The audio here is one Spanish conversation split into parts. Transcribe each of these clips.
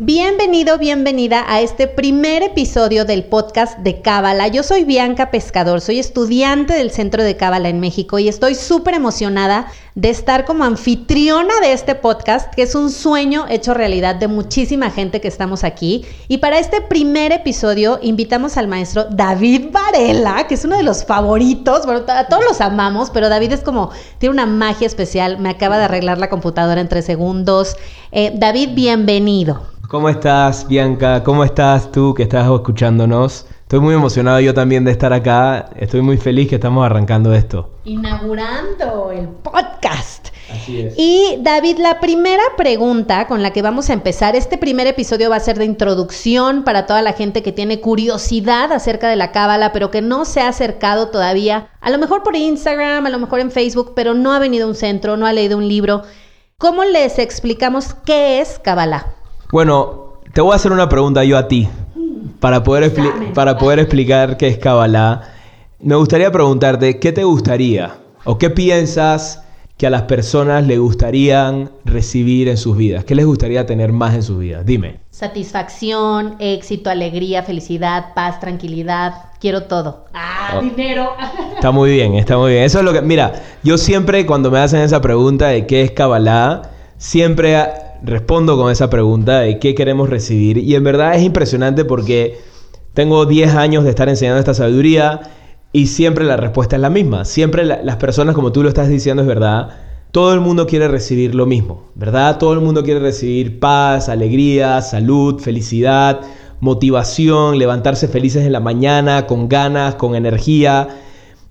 Bienvenido, bienvenida a este primer episodio del podcast de Cábala. Yo soy Bianca Pescador, soy estudiante del Centro de Cábala en México y estoy súper emocionada de estar como anfitriona de este podcast, que es un sueño hecho realidad de muchísima gente que estamos aquí. Y para este primer episodio invitamos al maestro David Varela, que es uno de los favoritos. Bueno, a todos los amamos, pero David es como, tiene una magia especial. Me acaba de arreglar la computadora en tres segundos. Eh, David, bienvenido. ¿Cómo estás, Bianca? ¿Cómo estás tú que estás escuchándonos? Estoy muy emocionado yo también de estar acá. Estoy muy feliz que estamos arrancando esto. Inaugurando el podcast. Así es. Y David, la primera pregunta con la que vamos a empezar, este primer episodio va a ser de introducción para toda la gente que tiene curiosidad acerca de la cábala, pero que no se ha acercado todavía, a lo mejor por Instagram, a lo mejor en Facebook, pero no ha venido a un centro, no ha leído un libro. ¿Cómo les explicamos qué es cábala? Bueno, te voy a hacer una pregunta yo a ti. Para poder, para poder explicar qué es Kabbalah, me gustaría preguntarte, ¿qué te gustaría o qué piensas que a las personas le gustarían recibir en sus vidas? ¿Qué les gustaría tener más en sus vidas? Dime. Satisfacción, éxito, alegría, felicidad, paz, tranquilidad. Quiero todo. Ah, oh. dinero. Está muy bien, está muy bien. Eso es lo que. Mira, yo siempre cuando me hacen esa pregunta de qué es Kabbalah, siempre respondo con esa pregunta de qué queremos recibir. Y en verdad es impresionante porque tengo 10 años de estar enseñando esta sabiduría y siempre la respuesta es la misma. Siempre las personas, como tú lo estás diciendo, es verdad. Todo el mundo quiere recibir lo mismo, ¿verdad? Todo el mundo quiere recibir paz, alegría, salud, felicidad, motivación, levantarse felices en la mañana, con ganas, con energía.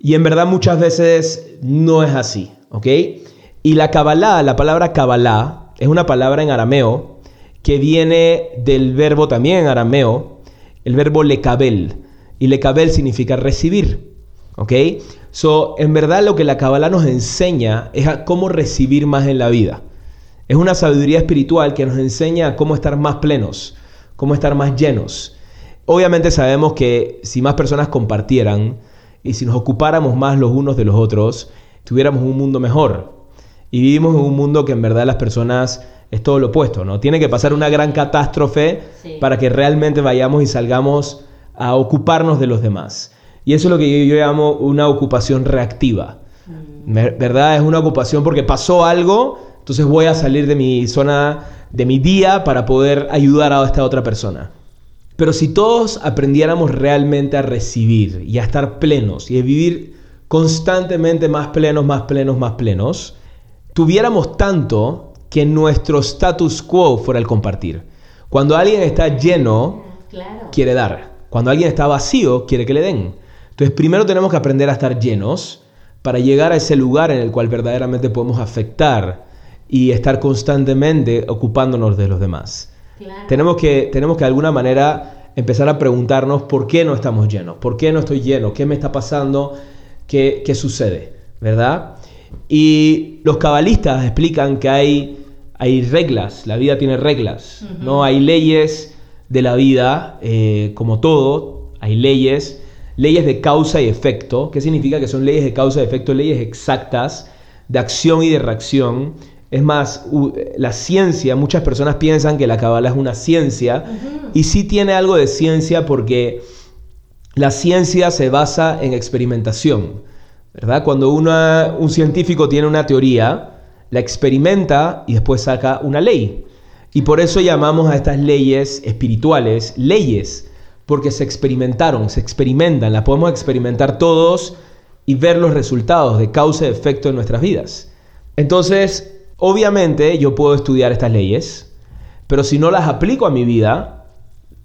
Y en verdad muchas veces no es así, ¿ok? Y la Kabbalah, la palabra Kabbalah, es una palabra en arameo que viene del verbo también en arameo, el verbo lekabel. Y lekabel significa recibir. ¿Ok? So, en verdad lo que la Kabbalah nos enseña es a cómo recibir más en la vida. Es una sabiduría espiritual que nos enseña a cómo estar más plenos, cómo estar más llenos. Obviamente sabemos que si más personas compartieran y si nos ocupáramos más los unos de los otros, tuviéramos un mundo mejor. Y vivimos en un mundo que en verdad las personas es todo lo opuesto, ¿no? Tiene que pasar una gran catástrofe para que realmente vayamos y salgamos a ocuparnos de los demás. Y eso es lo que yo, llamo una ocupación reactiva. Mm. ¿Verdad? Es una ocupación porque pasó algo, entonces voy a salir de mi zona, de mi día para poder ayudar a esta otra persona. Pero si todos aprendiéramos realmente a recibir y a estar plenos y a vivir constantemente más plenos, más plenos, más plenos, tuviéramos tanto que nuestro status quo fuera el compartir. Cuando alguien está lleno, quiere dar. Cuando alguien está vacío, quiere que le den. Entonces, primero tenemos que aprender a estar llenos para llegar a ese lugar en el cual verdaderamente podemos afectar y estar constantemente ocupándonos de los demás. Tenemos, que, tenemos que de alguna manera empezar a preguntarnos por qué no estamos llenos, por qué no estoy lleno, qué me está pasando, qué, qué sucede, ¿verdad? Y los cabalistas explican que hay, hay reglas, la vida tiene reglas, ¿no? Hay leyes de la vida, eh, como todo, hay leyes, leyes de causa y efecto. ¿Qué significa que son leyes de causa y efecto? Leyes exactas de acción y de reacción. Es más, la ciencia, muchas personas piensan que la cabala es una ciencia y sí tiene algo de ciencia porque la ciencia se basa en experimentación. ¿Verdad? Cuando un científico tiene una teoría, la experimenta y después saca una ley. Y por eso llamamos a estas leyes espirituales leyes, porque se experimentaron, se experimentan, las podemos experimentar todos y ver los resultados de causa y efecto en nuestras vidas. Entonces, obviamente yo puedo estudiar estas leyes, pero si no las aplico a mi vida,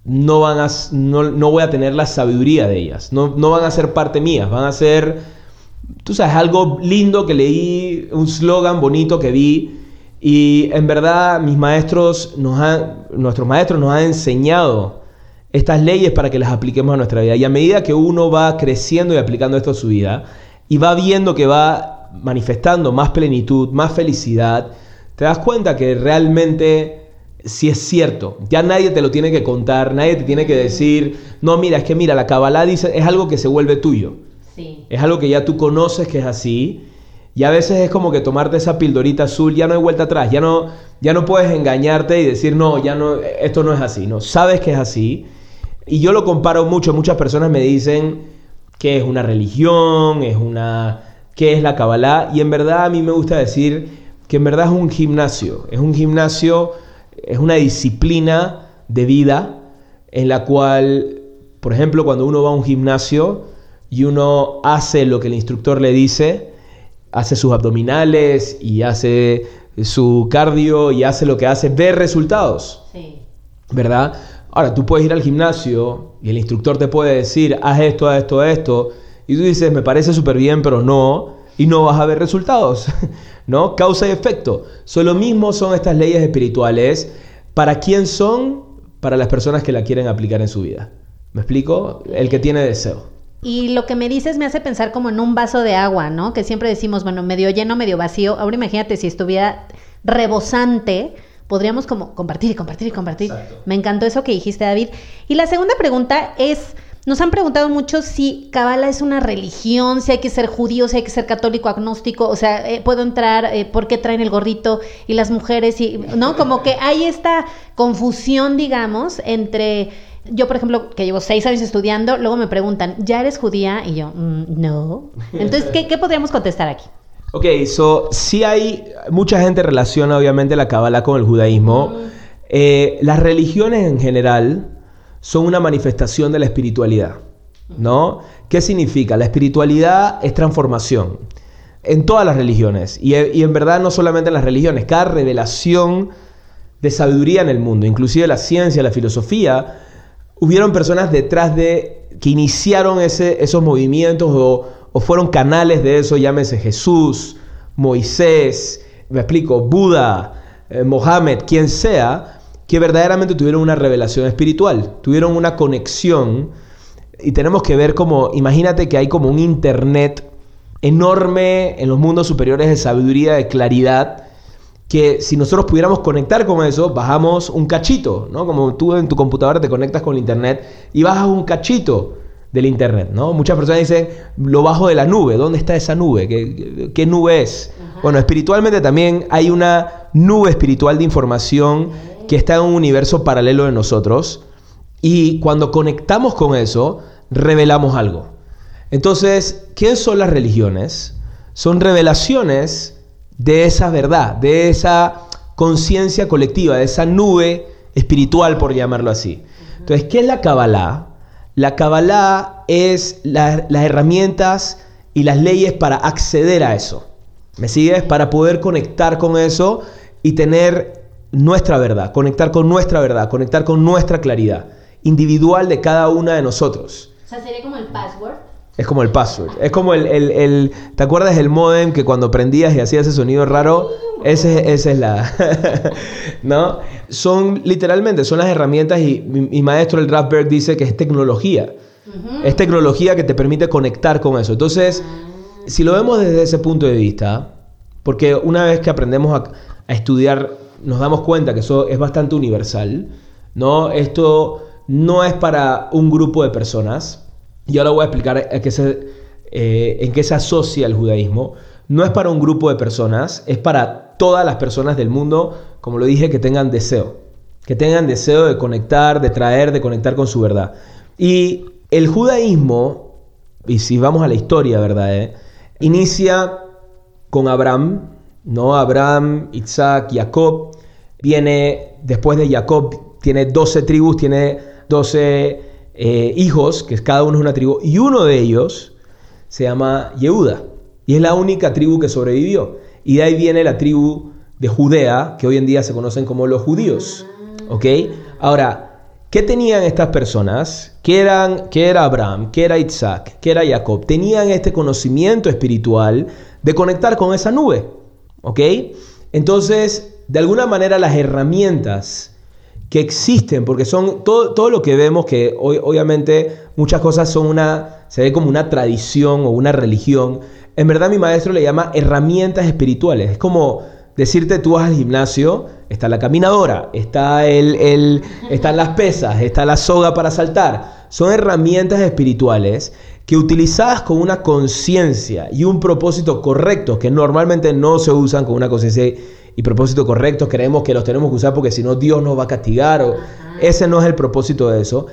no, van a, no, voy a tener la sabiduría de ellas, no, no van a ser parte mía, van a ser tú sabes, algo lindo que leí, un slogan bonito que vi. Y en verdad mis maestros nos han, nuestros maestros nos han enseñado estas leyes para que las apliquemos a nuestra vida. Y a medida que uno va creciendo y aplicando esto a su vida, y va viendo que va manifestando más plenitud, más felicidad, te das cuenta que realmente si es cierto. Ya nadie te lo tiene que contar, nadie te tiene que decir, no, mira, es que mira, la Kabbalah dice, es algo que se vuelve tuyo. Es algo que ya tú conoces que es así. Y a veces es como que tomarte esa pildorita azul, ya no hay vuelta atrás, ya no, ya no puedes engañarte y decir, no, ya no, esto no es así, no, sabes que es así. Y yo lo comparo mucho, muchas personas me dicen que es una religión, es una, qué es la Kabbalah, y en verdad a mí me gusta decir que en verdad es un gimnasio, es un gimnasio es una disciplina de vida en la cual, por ejemplo, cuando uno va a un gimnasio y uno hace lo que el instructor le dice, hace sus abdominales y hace su cardio y hace lo que hace, ve resultados. Sí. ¿Verdad? Ahora, tú puedes ir al gimnasio y el instructor te puede decir, haz esto, haz esto, haz esto, y tú dices, me parece súper bien, pero no, y no vas a ver resultados. ¿no? Causa y efecto. So, lo mismo son estas leyes espirituales. ¿Para quién son? Para las personas que la quieren aplicar en su vida. ¿Me explico? El que tiene deseo. Y lo que me dices me hace pensar como en un vaso de agua, ¿no? Que siempre decimos, bueno, medio lleno, medio vacío. Ahora imagínate si estuviera rebosante, podríamos como compartir y compartir y compartir. Me encantó eso que dijiste, David. Y la segunda pregunta es, nos han preguntado mucho si Kabbalah es una religión, si hay que ser judío, si hay que ser católico, agnóstico, o sea, eh, puedo entrar, eh, ¿por qué traen el gorrito y las mujeres? Y, ¿No? Como que hay esta confusión, digamos, entre... Yo, por ejemplo, que llevo seis años estudiando, luego me preguntan, ¿ya eres judía? Y yo, mm, no. Entonces, ¿qué, podríamos contestar aquí? Ok, so, sí hay, mucha gente relaciona obviamente la Kabbalah con el judaísmo. Eh, las religiones en general, son una manifestación de la espiritualidad. ¿No? ¿Qué significa? La espiritualidad es transformación en todas las religiones y, en verdad no solamente en las religiones, cada revelación de sabiduría en el mundo, inclusive la ciencia, la filosofía, hubieron personas detrás de que iniciaron ese, esos movimientos o, o fueron canales de eso, llámese Jesús, Moisés, me explico, Buda, eh, Mohammed, quien sea, que verdaderamente tuvieron una revelación espiritual, tuvieron una conexión. Y tenemos que ver como, imagínate que hay como un internet enorme en los mundos superiores de sabiduría, de claridad, que si nosotros pudiéramos conectar con eso, bajamos un cachito, ¿no? Como tú en tu computadora te conectas con el internet y bajas un cachito del internet, ¿no? Muchas personas dicen, lo bajo de la nube, ¿dónde está esa nube? ¿Qué, qué nube es? Bueno, espiritualmente también hay una nube espiritual de información que está en un universo paralelo de nosotros y cuando conectamos con eso, revelamos algo. Entonces, ¿qué son las religiones? Son revelaciones de esa verdad, de esa conciencia colectiva, de esa nube espiritual, por llamarlo así. Entonces, ¿qué es la Kabbalah? La Kabbalah es las herramientas y las leyes para acceder a eso. ¿Me sigues? Para poder conectar con eso y tener nuestra verdad, conectar con nuestra verdad, conectar con nuestra claridad individual de cada una de nosotros. O sea, sería como el password. Es como el password. Es como el, el, ¿Te acuerdas del modem que cuando prendías y hacía ese sonido raro? Ese, esa es la... ¿No? Son literalmente, son las herramientas y mi, maestro el Raspberry dice que es tecnología. Es tecnología que te permite conectar con eso. Entonces, si lo vemos desde ese punto de vista, porque una vez que aprendemos a, a estudiar nos damos cuenta que eso es bastante universal, ¿no? Esto no es para un grupo de personas, y ahora voy a explicar eh, en qué se asocia el judaísmo. No es para un grupo de personas, es para todas las personas del mundo, como lo dije, que tengan deseo, que tengan deseo de conectar, de traer, de conectar con su verdad. Y el judaísmo, y si vamos a la historia, ¿verdad? Eh? Inicia con Abraham, ¿no? Abraham, Isaac, Jacob. Viene después de Jacob, tiene 12 tribus, tiene 12 eh, hijos, que cada uno es una tribu, y uno de ellos se llama Yehuda, y es la única tribu que sobrevivió. Y de ahí viene la tribu de Judea, que hoy en día se conocen como los judíos. ¿Ok? Ahora, ¿qué tenían estas personas? ¿Qué, eran, era Abraham? ¿Qué era Isaac? ¿Qué era Jacob? Tenían este conocimiento espiritual de conectar con esa nube. ¿Ok? Entonces, de alguna manera las herramientas que existen, porque son todo, todo lo que vemos, que hoy, obviamente muchas cosas son una, se ve como una tradición o una religión. En verdad mi maestro le llama herramientas espirituales. Es como decirte tú vas al gimnasio, está la caminadora, está el, el, están las pesas, está la soga para saltar. Son herramientas espirituales que utilizadas con una conciencia y un propósito correcto, que normalmente no se usan con una conciencia y propósito correctos, creemos que los tenemos que usar porque si no Dios nos va a castigar, o ese no es el propósito de eso,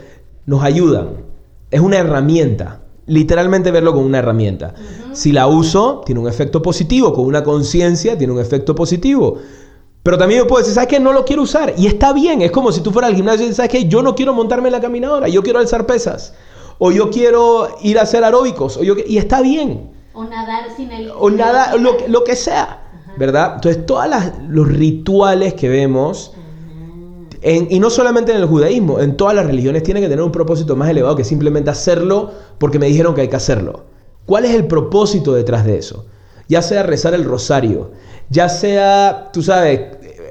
nos ayudan. Es una herramienta, literalmente verlo como una herramienta. Si la uso, tiene un efecto positivo, con una conciencia tiene un efecto positivo. Pero también yo puedo decir, ¿sabes qué? No lo quiero usar. Y está bien, es como si tú fueras al gimnasio y dices, ¿sabes qué? Yo no quiero montarme en la caminadora, yo quiero alzar pesas. O yo quiero ir a hacer aeróbicos. O yo, y está bien. O nadar sin el... O nada, lo, lo que sea. ¿Verdad? Entonces, todos los rituales que vemos, y no solamente en el judaísmo, en todas las religiones tienen que tener un propósito más elevado que simplemente hacerlo porque me dijeron que hay que hacerlo. ¿Cuál es el propósito detrás de eso? Ya sea rezar el rosario, ya sea, tú sabes,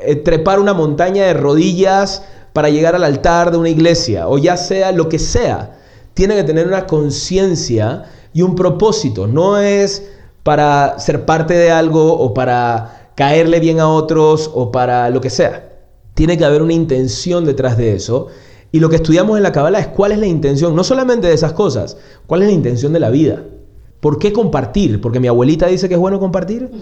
eh, trepar una montaña de rodillas para llegar al altar de una iglesia, o ya sea lo que sea, tiene que tener una conciencia y un propósito. No es para ser parte de algo o para caerle bien a otros o para lo que sea. Tiene que haber una intención detrás de eso. Y lo que estudiamos en la Kabbalah es cuál es la intención, no solamente de esas cosas, cuál es la intención de la vida. ¿Por qué compartir? ¿Porque mi abuelita dice que es bueno compartir?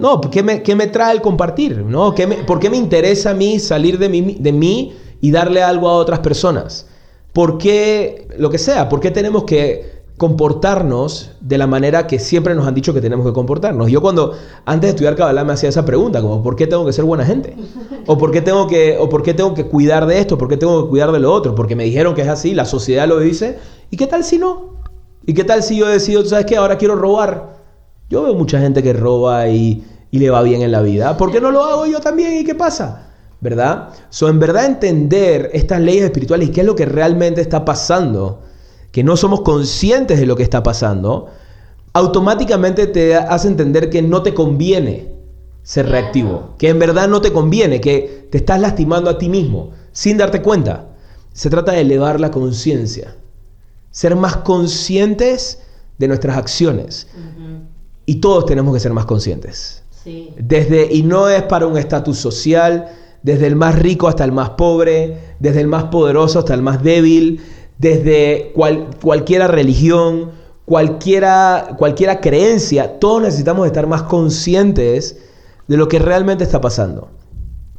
No, ¿qué me, qué me trae el compartir? ¿No? ¿Qué ¿Por qué me interesa a mí salir de mí, de mí y darle algo a otras personas? ¿Por qué, lo que sea, por qué tenemos que comportarnos de la manera que siempre nos han dicho que tenemos que comportarnos. Yo cuando antes de estudiar Kabbalah me hacía esa pregunta, como ¿por qué tengo que ser buena gente? ¿O por qué tengo que, o por qué tengo que cuidar de esto? ¿Por qué tengo que cuidar de lo otro? Porque me dijeron que es así, la sociedad lo dice. ¿Y qué tal si no? ¿Y qué tal si yo decido, sabes qué, ahora quiero robar? Yo veo mucha gente que roba y, y le va bien en la vida. ¿Por qué no lo hago yo también? ¿Y qué pasa? ¿Verdad? So, en verdad entender estas leyes espirituales y qué es lo que realmente está pasando que no somos conscientes de lo que está pasando, automáticamente te hace entender que no te conviene ser reactivo, que en verdad no te conviene, que te estás lastimando a ti mismo sin darte cuenta. Se trata de elevar la conciencia, ser más conscientes de nuestras acciones. Y todos tenemos que ser más conscientes. Desde, y no es para un estatus social, desde el más rico hasta el más pobre, desde el más poderoso hasta el más débil, desde cualquiera religión, cualquiera, cualquiera creencia, todos necesitamos estar más conscientes de lo que realmente está pasando.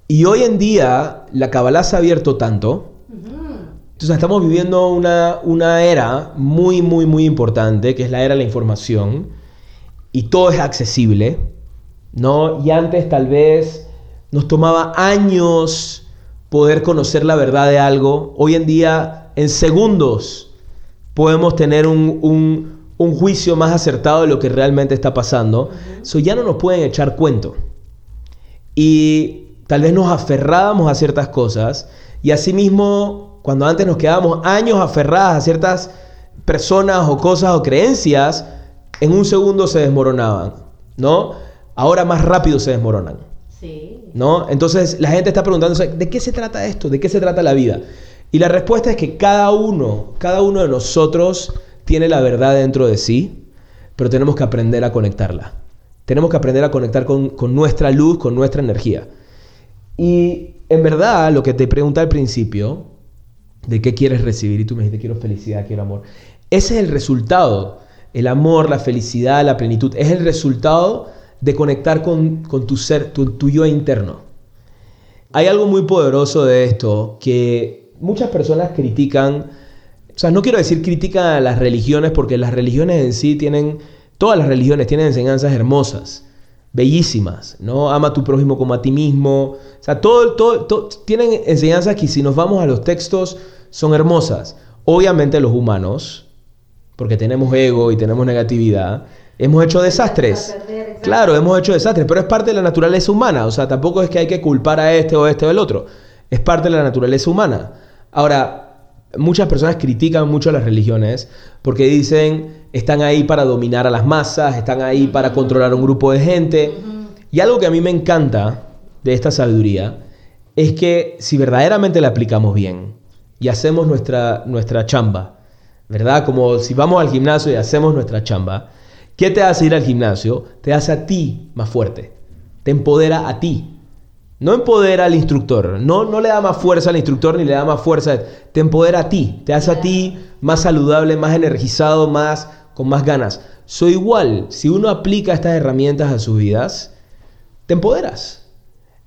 Y hoy en día la Kabbalah se ha abierto tanto. Entonces estamos viviendo una, una era muy, muy, muy importante, que es la era de la información. Y todo es accesible. ¿no? Y antes tal vez nos tomaba años poder conocer la verdad de algo. Hoy en día en segundos podemos tener un, juicio más acertado de lo que realmente está pasando. Eso ya no nos pueden echar cuento. Y tal vez nos aferrábamos a ciertas cosas y asimismo, cuando antes nos quedábamos años aferradas a ciertas personas o cosas o creencias, en un segundo se desmoronaban, ¿no? Ahora más rápido se desmoronan. ¿No? Entonces la gente está preguntándose, ¿de qué se trata esto? ¿De qué se trata la vida? Y la respuesta es que cada uno, cada uno de nosotros tiene la verdad dentro de sí, pero tenemos que aprender a conectarla. Tenemos que aprender a conectar con, nuestra luz, con nuestra energía. Y en verdad, lo que te pregunté al principio, de qué quieres recibir, y tú me dijiste, quiero felicidad, quiero amor. Ese es el resultado. El amor, la felicidad, la plenitud, es el resultado de conectar con, tu ser, tu, yo interno. Hay algo muy poderoso de esto que muchas personas critican, o sea, no quiero decir critican a las religiones porque las religiones en sí tienen, todas las religiones tienen enseñanzas hermosas, bellísimas, ¿no? Ama a tu prójimo como a ti mismo, o sea, todo, todo, tienen enseñanzas que si nos vamos a los textos son hermosas. Obviamente los humanos, porque tenemos ego y tenemos negatividad, hemos hecho desastres. Claro, hemos hecho desastres, pero es parte de la naturaleza humana, o sea, tampoco es que hay que culpar a este o este o el otro, es parte de la naturaleza humana. Ahora, muchas personas critican mucho las religiones porque dicen están ahí para dominar a las masas, están ahí para controlar a un grupo de gente. Y algo que a mí me encanta de esta sabiduría es que si verdaderamente la aplicamos bien y hacemos nuestra, nuestra chamba, ¿verdad? Como si vamos al gimnasio y hacemos nuestra chamba, ¿qué te hace ir al gimnasio? Te hace a ti más fuerte, te empodera a ti. No empodera al instructor, no, no le da más fuerza al instructor ni le da más fuerza, te empodera a ti, te hace a ti más saludable, más energizado, más con más ganas. Soy igual, si uno aplica estas herramientas a sus vidas, te empoderas.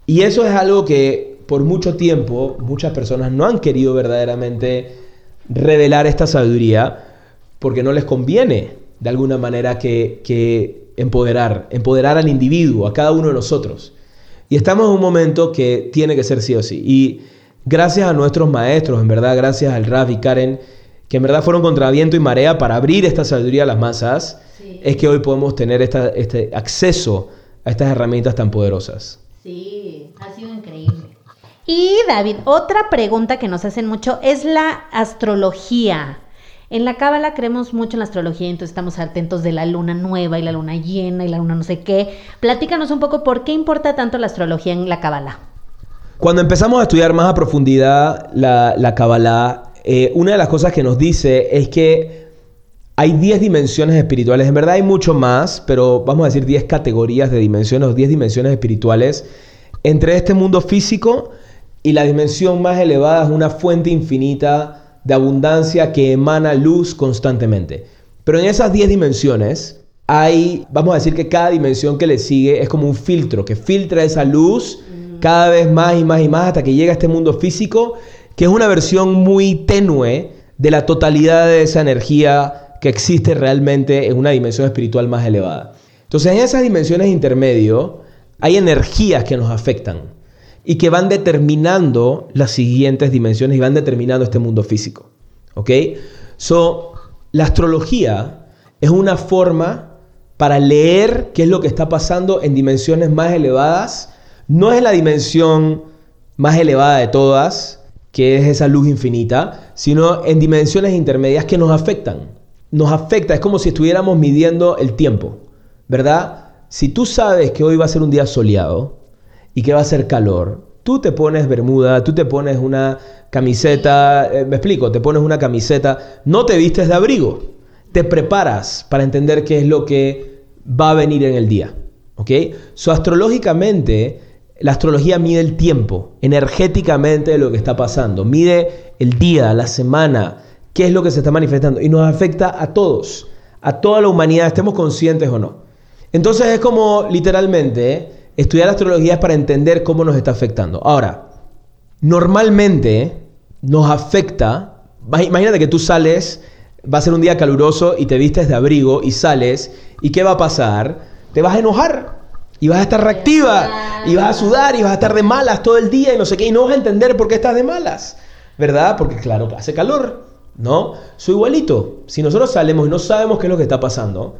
Y eso es algo que por mucho tiempo muchas personas no han querido verdaderamente revelar esta sabiduría porque no les conviene de alguna manera que, que empoderar, empoderar al individuo, a cada uno de nosotros. Y estamos en un momento que tiene que ser sí o sí. Y gracias a nuestros maestros, en verdad, gracias al Raf y Karen, que en verdad fueron contra viento y marea para abrir esta sabiduría a las masas, es que hoy podemos tener este acceso a estas herramientas tan poderosas. Sí, ha sido increíble. Y David, otra pregunta que nos hacen mucho es la astrología. En la Cábala creemos mucho en la astrología, entonces estamos atentos de la luna nueva y la luna llena y la luna no sé qué. Platícanos un poco por qué importa tanto la astrología en la Cábala. Cuando empezamos a estudiar más a profundidad la Cábala, eh, una de las cosas que nos dice es que hay 10 dimensiones espirituales. En verdad hay mucho más, pero vamos a decir 10 categorías de dimensiones o 10 dimensiones espirituales entre este mundo físico y la dimensión más elevada es una fuente infinita de abundancia que emana luz constantemente. Pero en esas 10 dimensiones hay, vamos a decir que cada dimensión que le sigue es como un filtro, que filtra esa luz cada vez más y más y más hasta que llega a este mundo físico, que es una versión muy tenue de la totalidad de esa energía que existe realmente en una dimensión espiritual más elevada. Entonces en esas dimensiones intermedio hay energías que nos afectan y que van determinando las siguientes dimensiones y van determinando este mundo físico. ¿Ok? So, la astrología es una forma para leer qué es lo que está pasando en dimensiones más elevadas. No es la dimensión más elevada de todas, que es esa luz infinita, sino en dimensiones intermedias que nos afectan. Nos afecta, es como si estuviéramos midiendo el tiempo, ¿verdad? Si tú sabes que hoy va a ser un día soleado, y que va a ser calor, tú te pones bermuda, tú te pones una camiseta, eh, me explico, te pones una camiseta, no te vistes de abrigo, te preparas para entender qué es lo que va a venir en el día. ¿Ok? So, astrológicamente, la astrología mide el tiempo, energéticamente lo que está pasando, mide el día, la semana, qué es lo que se está manifestando y nos afecta a todos, a toda la humanidad, estemos conscientes o no. Entonces es como literalmente estudiar astrología es para entender cómo nos está afectando. Ahora, normalmente nos afecta, imagínate que tú sales, va a ser un día caluroso y te vistes de abrigo y sales, ¿y qué va a pasar? Te vas a enojar y vas a estar reactiva y vas a sudar y vas a estar de malas todo el día y no sé qué, y no vas a entender por qué estás de malas, ¿verdad? Porque claro, hace calor, ¿no? Soy igualito. Si nosotros salimos y no sabemos qué es lo que está pasando,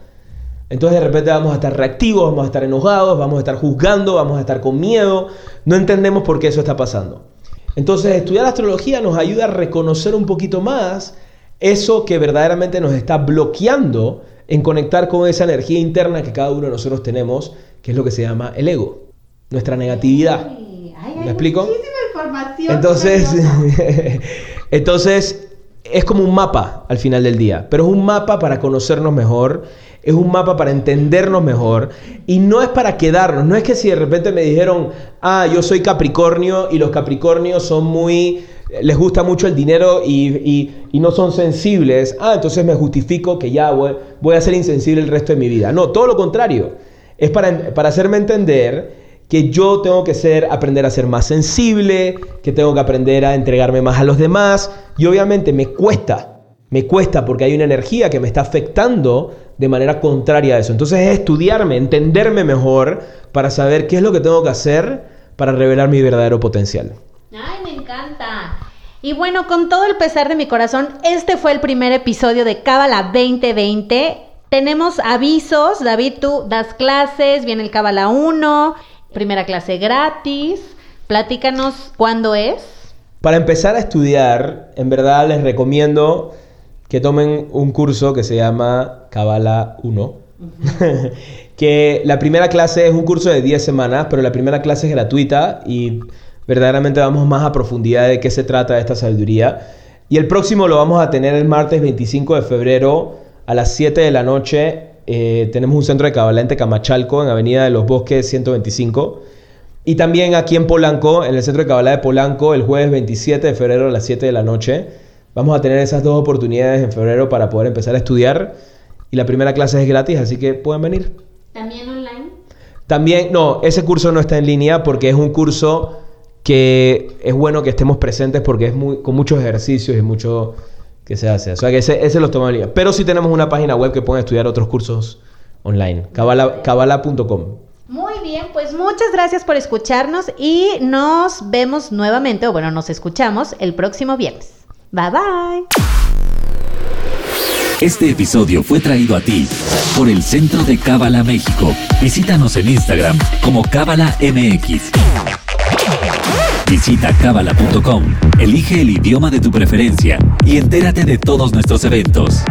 entonces de repente vamos a estar reactivos, vamos a estar enojados, vamos a estar juzgando, vamos a estar con miedo. No entendemos por qué eso está pasando. Entonces estudiar astrología nos ayuda a reconocer un poquito más eso que verdaderamente nos está bloqueando en conectar con esa energía interna que cada uno de nosotros tenemos, que es lo que se llama el ego, nuestra negatividad. ¿Me explico? Entonces, entonces es como un mapa al final del día, pero es un mapa para conocernos mejor es un mapa para entendernos mejor. Y no es para quedarnos, no es que si de repente me dijeron, ah, yo soy Capricornio y los Capricornios son muy, les gusta mucho el dinero y, no son sensibles, ah, entonces me justifico que ya voy, voy, a ser insensible el resto de mi vida. No, todo lo contrario, es para, para hacerme entender que yo tengo que ser, aprender a ser más sensible, que tengo que aprender a entregarme más a los demás. Y obviamente me cuesta me cuesta porque hay una energía que me está afectando de manera contraria a eso. Entonces es estudiarme, entenderme mejor para saber qué es lo que tengo que hacer para revelar mi verdadero potencial. Ay, me encanta. Y bueno, con todo el pesar de mi corazón, este fue el primer episodio de Cábala 2020. Tenemos avisos, David, tú das clases, viene el Cábala 1, primera clase gratis. Platícanos cuándo es. Para empezar a estudiar, en verdad les recomiendo que tomen un curso que se llama Kabbalah 1. que la primera clase es un curso de 10 semanas, pero la primera clase es gratuita y verdaderamente vamos más a profundidad de qué se trata esta sabiduría. Y el próximo lo vamos a tener el martes 25 de febrero a las 7 de la noche. Eh, tenemos un centro de Kabbalah en Camachalco, en Avenida de los Bosques 125. Y también aquí en Polanco, en el centro de Kabbalah de Polanco, el jueves 27 de febrero a las 7 de la noche. Vamos a tener esas dos oportunidades en febrero para poder empezar a estudiar. Y la primera clase es gratis, así que pueden venir. ¿También online? También, no, ese curso no está en línea porque es un curso que es bueno que estemos presentes porque es muy, con muchos ejercicios y mucho que se hace. O sea que ese, ese los toma en línea. Pero sí tenemos una página web que pueden estudiar otros cursos online, cabala.com. Muy bien, pues muchas gracias por escucharnos y nos vemos nuevamente, o bueno, nos escuchamos el próximo viernes. Bye bye. Este episodio fue traído a ti por el Centro de Cábala México. Visítanos en Instagram como Cábala MX. Visita cábala.com, elige el idioma de tu preferencia y entérate de todos nuestros eventos.